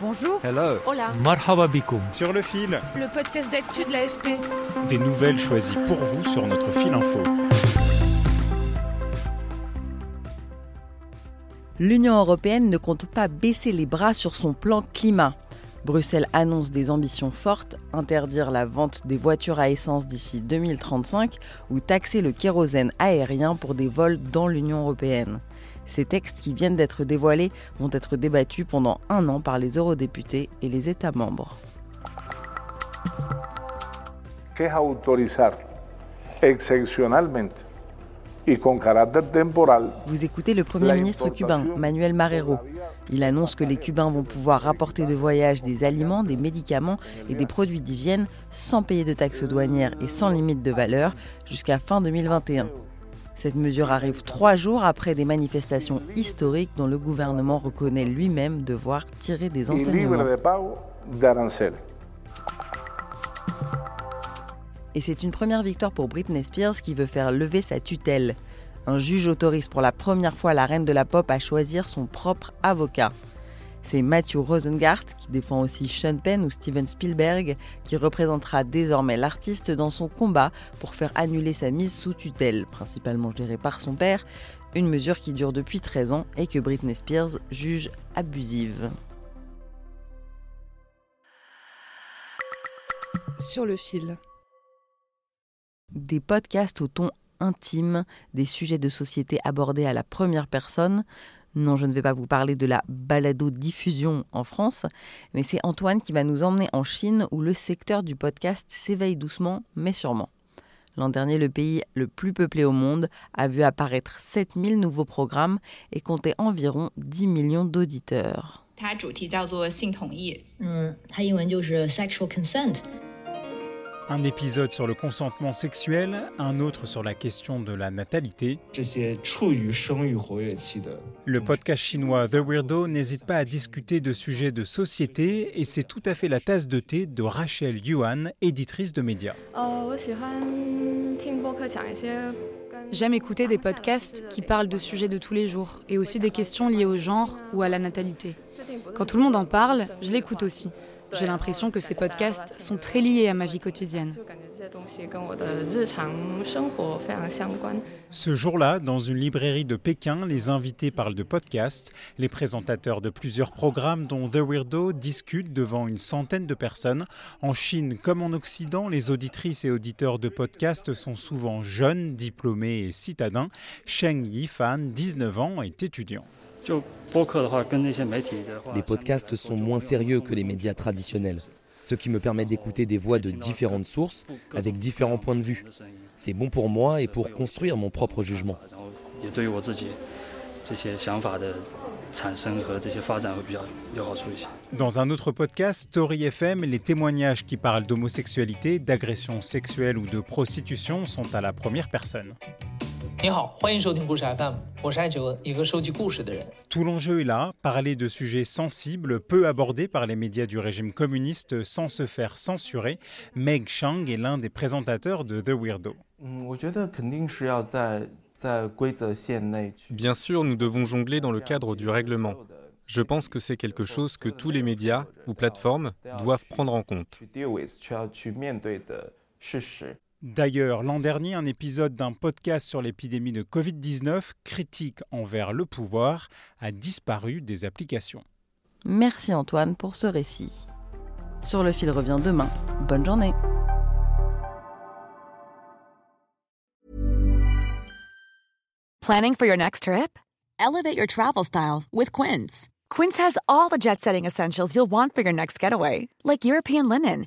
Bonjour. Hello. Hola. Marhaba bikoum. Sur le fil, Le podcast d'actu de l'AFP. des nouvelles choisies pour vous sur notre fil info. L'Union européenne ne compte pas baisser les bras sur son plan climat. Bruxelles annonce des ambitions fortes, interdire la vente des voitures à essence d'ici 2035 ou taxer le kérosène aérien pour des vols dans l'Union européenne. Ces textes qui viennent d'être dévoilés vont être débattus pendant un an par les eurodéputés et les États membres. que autorizar temporal Vous écoutez le Premier ministre cubain, Manuel Marrero. Il annonce que les Cubains vont pouvoir rapporter de voyage des aliments, des médicaments et des produits d'hygiène sans payer de taxes douanières et sans limite de valeur jusqu'à fin 2021. Cette mesure arrive trois jours après des manifestations historiques dont le gouvernement reconnaît lui-même devoir tirer des enseignements. Et c'est une première victoire pour Britney Spears qui veut faire lever sa tutelle. Un juge autorise pour la première fois la reine de la pop à choisir son propre avocat. C'est Matthew Rosengart, qui défend aussi Sean Penn ou Steven Spielberg, qui représentera désormais l'artiste dans son combat pour faire annuler sa mise sous tutelle, principalement gérée par son père, une mesure qui dure depuis 13 ans et que Britney Spears juge abusive. Sur le fil. des podcasts au ton intime, des sujets de société abordés à la première personne. Non, je ne vais pas vous parler de la balado-diffusion en France, mais c'est Antoine qui va nous emmener en Chine où le secteur du podcast s'éveille doucement mais sûrement. L'an dernier, le pays le plus peuplé au monde a vu apparaître 7000 nouveaux programmes et comptait environ 10 millions d'auditeurs. Consent un épisode sur le consentement sexuel, un autre sur la question de la natalité. Le podcast chinois The Weirdo n'hésite pas à discuter de sujets de société et c'est tout à fait la tasse de thé de Rachel Yuan, éditrice de médias. J'aime écouter des podcasts qui parlent de sujets de tous les jours et aussi des questions liées au genre ou à la natalité. Quand tout le monde en parle, je l'écoute aussi. J'ai l'impression que ces podcasts sont très liés à ma vie quotidienne. Ce jour-là, dans une librairie de Pékin, les invités parlent de podcasts. Les présentateurs de plusieurs programmes, dont The Weirdo, discutent devant une centaine de personnes. En Chine comme en Occident, les auditrices et auditeurs de podcasts sont souvent jeunes, diplômés et citadins. Sheng Yifan, 19 ans, est étudiant. Les podcasts sont moins sérieux que les médias traditionnels, ce qui me permet d'écouter des voix de différentes sources avec différents points de vue. C'est bon pour moi et pour construire mon propre jugement. Dans un autre podcast, Story FM, les témoignages qui parlent d'homosexualité, d'agression sexuelle ou de prostitution sont à la première personne. 你好，欢迎收听故事 FM，我是艾哲，一个收集故事的人。 Tout l'enjeu est là, parler de sujets sensibles, peu abordés par les médias du régime communiste sans se faire censurer. Meg Chang est l'un des présentateurs de The Weirdo. 嗯，我觉得肯定是要在在规则线内去。 Bien sûr, nous devons jongler dans le cadre du règlement. Je pense que c'est quelque chose que tous les médias ou plateformes doivent prendre en compte. 去 deal with 需要去面对的事实。 D'ailleurs, l'an dernier, un épisode d'un podcast sur l'épidémie de Covid-19, critique envers le pouvoir, a disparu des applications. Merci Antoine pour ce récit. Sur le fil revient demain. Bonne journée. Planning for your next trip? Elevate your travel style with Quince. Quince has all the jet setting essentials you'll want for your next getaway, like European linen,